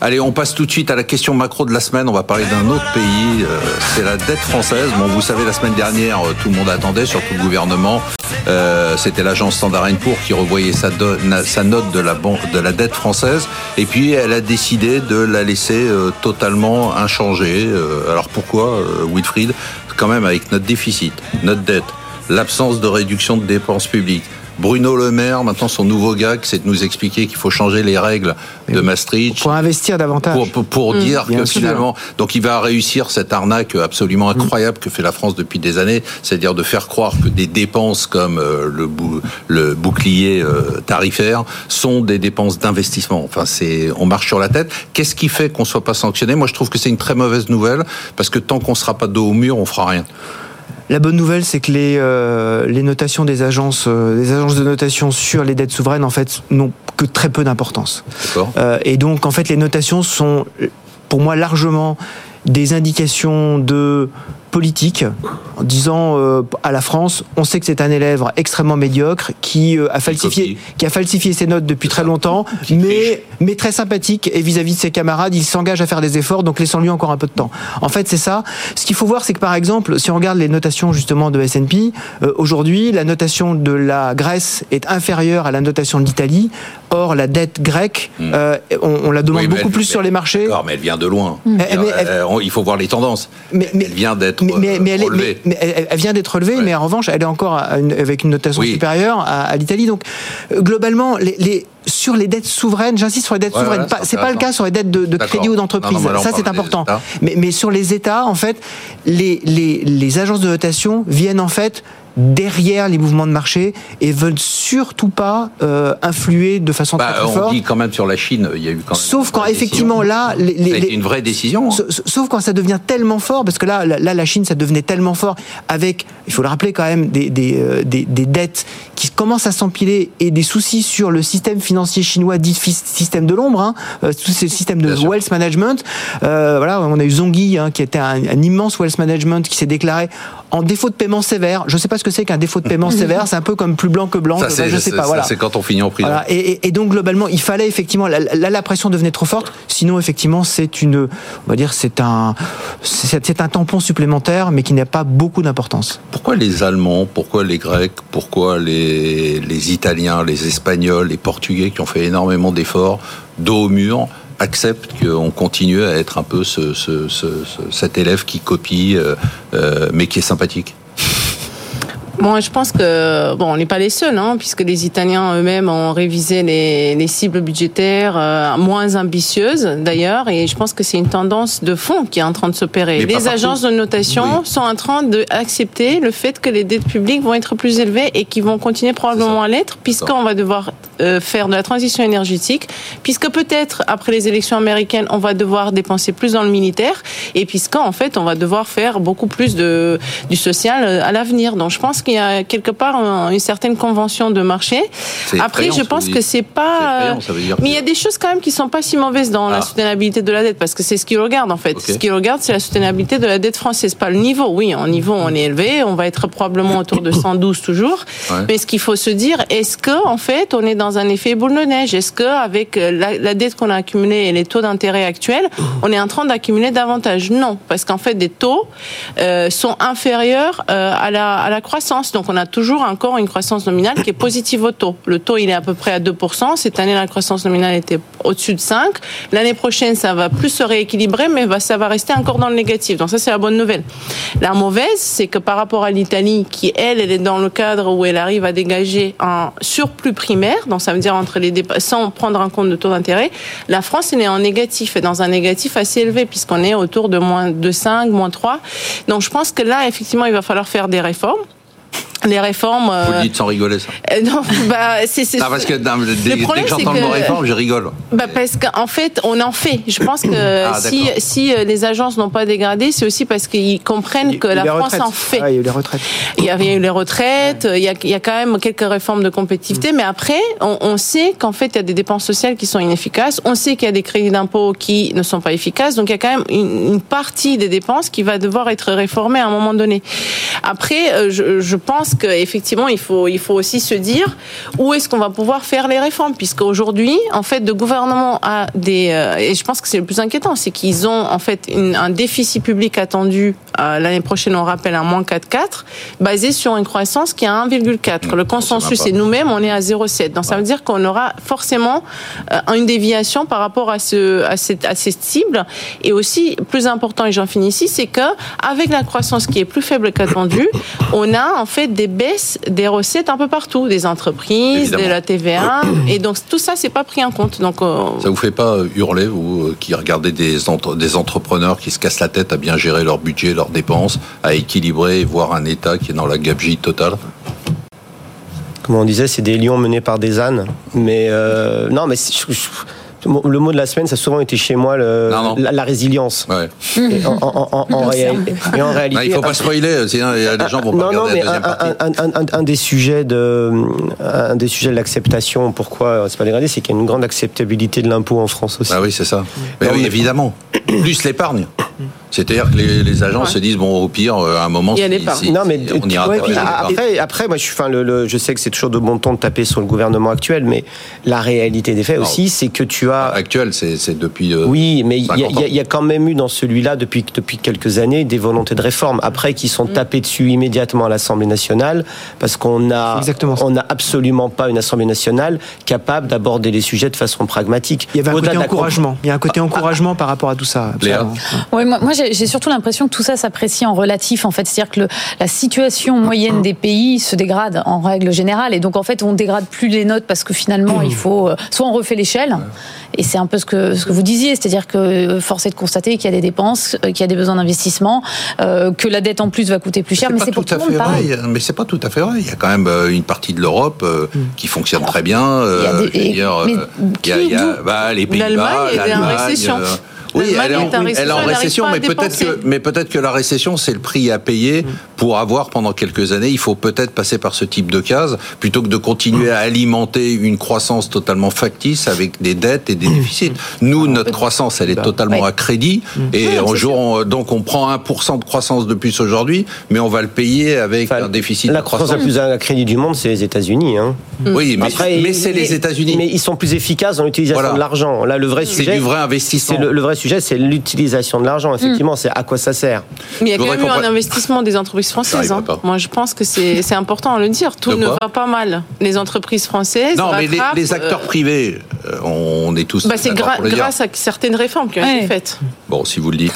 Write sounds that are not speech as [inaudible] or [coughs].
Allez, on passe tout de suite à la question macro de la semaine. On va parler d'un autre pays. Euh, c'est la dette française. Bon, vous savez, la semaine dernière, euh, tout le monde attendait, surtout le gouvernement. Euh, C'était l'agence Standard Poor's qui revoyait sa, note de la, de la dette française. Et puis, elle a décidé de la laisser totalement inchangée. alors pourquoi, Wilfried? Quand même avec notre déficit, notre dette, l'absence de réduction de dépenses publiques Bruno Le Maire, maintenant son nouveau gag, c'est de nous expliquer qu'il faut changer les règles de Maastricht. Pour investir davantage. Pour, mmh. dire que finalement, donc il va réussir cette arnaque absolument mmh. incroyable que fait la France depuis des années, c'est-à-dire de faire croire que des dépenses comme euh, le, le bouclier euh, tarifaire sont des dépenses d'investissement. Enfin, c'est, on marche sur la tête. Qu'est-ce qui fait qu'on soit pas sanctionné? Moi, je trouve que c'est une très mauvaise nouvelle parce que tant qu'on sera pas dos au mur, on fera rien. La bonne nouvelle, c'est que les, euh, les notations des agences, euh, des agences de notation sur les dettes souveraines, en fait, n'ont que très peu d'importance. Euh, et donc, en fait, les notations sont, pour moi, largement des indications de politique en disant euh, à la France, on sait que c'est un élève extrêmement médiocre qui euh, a falsifié, qui a falsifié ses notes depuis très longtemps, mais mais très sympathique et vis-à-vis de ses camarades, il s'engage à faire des efforts, donc laissons-lui encore un peu de temps. En fait, c'est ça. Ce qu'il faut voir, c'est que par exemple, si on regarde les notations justement de S&P, euh, aujourd'hui, la notation de la Grèce est inférieure à la notation de l'Italie. Or, la dette grecque, hmm. on, la demande beaucoup plus sur les marchés. mais elle vient de loin. il faut voir les tendances. Mais, elle vient d'être mais, mais, elle, elle, vient d'être relevée, mais en revanche, elle est encore avec une notation supérieure à, l'Italie. Donc, euh, globalement, les, sur les dettes souveraines, j'insiste sur les dettes souveraines, c'est pas le cas sur les dettes de, crédit ou d'entreprise. Ça, c'est important. Mais, mais, sur les États, en fait, les, les, les agences de notation viennent en fait derrière les mouvements de marché et veulent surtout pas euh, influer de façon bah, très, très on dit quand même sur la Chine, il y a eu quand même Sauf quand effectivement là, les, les, une vraie décision. Hein. Sauf quand ça devient tellement fort, parce que là, là, la Chine, ça devenait tellement fort avec, il faut le rappeler quand même, des, des, euh, des, des dettes qui commencent à s'empiler et des soucis sur le système financier chinois dit système de l'ombre, hein, euh, tout ce système de wealth management. Euh, voilà, on a eu Zongui hein, qui était un, un immense wealth management qui s'est déclaré en défaut de paiement sévère. Je ne sais pas ce que c'est qu'un défaut de paiement [laughs] sévère. C'est un peu comme plus blanc que blanc. Ça, je sais pas. Voilà. C'est quand on finit en prison. Et, donc globalement, il fallait effectivement. Là, la pression devenait trop forte. Sinon, effectivement, c'est une. On va dire, c'est un. C'est un tampon supplémentaire, mais qui n'a pas beaucoup d'importance. Pourquoi les Allemands Pourquoi les Grecs Pourquoi les, les Italiens, les Espagnols, les Portugais qui ont fait énormément d'efforts, dos au mur accepte qu'on continue à être un peu ce, ce, ce, cet élève qui copie, euh, euh, mais qui est sympathique. Bon, je pense que bon, on n'est pas les seuls, hein, puisque les Italiens eux-mêmes ont révisé les, les cibles budgétaires euh, moins ambitieuses d'ailleurs, et je pense que c'est une tendance de fond qui est en train de s'opérer. Les agences de notation sont en train d'accepter le fait que les dettes publiques vont être plus élevées et qui vont continuer probablement à l'être, puisqu'on va devoir euh, faire de la transition énergétique, puisque peut-être après les élections américaines, on va devoir dépenser plus dans le militaire, et puisqu'en fait, on va devoir faire beaucoup plus de du social euh, à l'avenir. Donc, je pense qu'il y a quelque part une certaine convention de marché. Après, je pense que c'est pas. mais il y a des choses quand même qui sont pas si mauvaises dans la ah. soutenabilité de la dette, parce que c'est ce qu'ils regardent en fait. Ce qu'ils regardent, c'est la soutenabilité de la dette française, pas le niveau. Oui, en niveau, on est élevé, on va être probablement autour de 112 toujours. Mais ce qu'il faut se dire, est-ce que en fait, on est dans un effet boule de neige Est-ce que avec la, la dette qu'on a accumulée et les taux d'intérêt actuels, on est en train d'accumuler davantage? Non, parce qu'en fait, des taux euh, sont inférieurs euh, à la à la croissance donc on a toujours encore une croissance nominale qui est positive au taux. Le taux, il est à peu près à 2%. Cette année, la croissance nominale était au-dessus de 5. L'année prochaine, ça va plus se rééquilibrer, mais ça va rester encore dans le négatif. Donc ça, c'est la bonne nouvelle. La mauvaise, c'est que par rapport à l'Italie, qui elle, elle est dans le cadre où elle arrive à dégager un surplus primaire, donc ça veut dire entre les sans prendre en compte le taux d'intérêt, la France, est en négatif, et dans un négatif assez élevé, puisqu'on est autour de moins de 5, moins 3. Donc je pense que là, effectivement, il va falloir faire des réformes les réformes. Vous le dites sans rigoler, ça. Euh, non, bah, c'est. Non, parce que non, dès, que j'entends le mot réforme, je rigole. Bah, parce qu'en fait, on en fait. Je pense que ah, si, si euh, les agences n'ont pas dégradé, c'est aussi parce qu'ils comprennent que la France en fait. Ah, il y a eu les retraites. Il y avait eu les retraites, il, y a, il y a quand même quelques réformes de compétitivité, mm. mais après, on, on sait qu'en fait, il y a des dépenses sociales qui sont inefficaces, on sait qu'il y a des crédits d'impôt qui ne sont pas efficaces, donc il y a quand même une, une, partie des dépenses qui va devoir être réformée à un moment donné. Après, euh, je, je pense pense qu'effectivement, il faut, il faut aussi se dire où est-ce qu'on va pouvoir faire les réformes, puisqu'aujourd'hui, en fait, le gouvernement a des, euh, et je pense que c'est le plus inquiétant, c'est qu'ils ont en fait un déficit public attendu l'année prochaine, on rappelle un moins 4,4, basé sur une croissance qui est à 1,4. Le consensus, et nous-mêmes, on est à 0,7. Donc ça veut dire qu'on aura forcément euh, une déviation par rapport à ce, à cette, à cette cible. Et aussi, plus important, et j'en finis ici, c'est que avec la croissance qui est plus faible qu'attendue, [coughs] on a en fait des baisses des recettes un peu partout, des entreprises, de la TVA, [coughs] et donc tout ça, c'est pas pris en compte. Donc euh, ça vous fait pas hurler, vous, qui regardez des, entre, des entrepreneurs qui se cassent la tête à bien gérer leur budget, leurs dépenses, à équilibrer, voire un État qui est dans la gabegie totale Comme on disait, c'est des lions menés par des ânes. Mais euh, non, mais je, je, le mot de la semaine, ça a souvent été chez moi le, non, non. La, la, résilience. Ouais. Et en, en, en, en, réalité, et en réalité, non, il faut pas spoiler, sinon les gens vont pas non, regarder non, mais la un, un, un, des sujets de, un des sujets de l'acceptation, pourquoi c'est pas dégradé, c'est qu'il y a une grande acceptabilité de l'impôt en France aussi. Ah oui, c'est ça. Mais oui, évidemment. Plus l'épargne. C'est-à-dire que les, les agents ouais. se disent bon au pire à un moment il y a si, si, non mais on ira ouais, après. après moi je suis enfin le, le, je sais que c'est toujours de bon ton de taper sur le gouvernement actuel mais la réalité des faits non. aussi c'est que tu as actuel c'est depuis euh, oui mais il y, y, y, a quand même eu dans celui-là depuis depuis quelques années des volontés de réforme. Après qui sont mm. tapées dessus immédiatement à l'Assemblée nationale parce qu'on a on n'a absolument pas une Assemblée nationale capable d'aborder les sujets de façon pragmatique. Il y avait un côté encouragement. il y a un côté encouragement par rapport à tout ça oui, moi, moi j'ai surtout l'impression que tout ça s'apprécie en relatif, en fait. C'est-à-dire que le, la situation moyenne des pays se dégrade en règle générale. Et donc, en fait, on dégrade plus les notes parce que finalement, il faut. Soit on refait l'échelle. Et c'est un peu ce que, ce que vous disiez. C'est-à-dire que force est de constater qu'il y a des dépenses, qu'il y a des besoins d'investissement, euh, que la dette en plus va coûter plus cher. Mais c'est pour tout, tout le monde pareil. Vrai. Mais c'est pas tout à fait vrai. Il y a quand même une partie de l'Europe euh, qui fonctionne très bien. Euh, il y a, des, il y a, il y a bah, les Pays-Bas, l'Allemagne. Oui, elle est en, récession, elle est en récession mais peut-être que, mais peut-être que la récession, c'est le prix à payer pour avoir pendant quelques années. Il faut peut-être passer par ce type de case plutôt que de continuer à alimenter une croissance totalement factice avec des dettes et des déficits. Nous, notre croissance, elle est totalement à crédit et un jour, donc on prend 1% de croissance de plus aujourd'hui, mais on va le payer avec enfin, un déficit. La de croissance la plus à crédit du monde, c'est les États-Unis. Hein. Oui, mais, Après, mais c'est les États-Unis. Mais ils sont plus efficaces dans l'utilisation voilà. de l'argent. Là, le vrai sujet, c'est du vrai investissement. Le, le vrai sujet, c'est l'utilisation de l'argent. Effectivement, c'est à quoi ça sert. Mais il y a quand même eu un investissement des entreprises [laughs] françaises. Hein. Moi, je pense que c'est important à le dire. Tout ne va pas mal. Les entreprises françaises. Non, mais les, les, acteurs euh... privés, on est tous. Bah, c'est gra grâce à certaines réformes qui ont ouais. été faites. Bon, si vous le dites.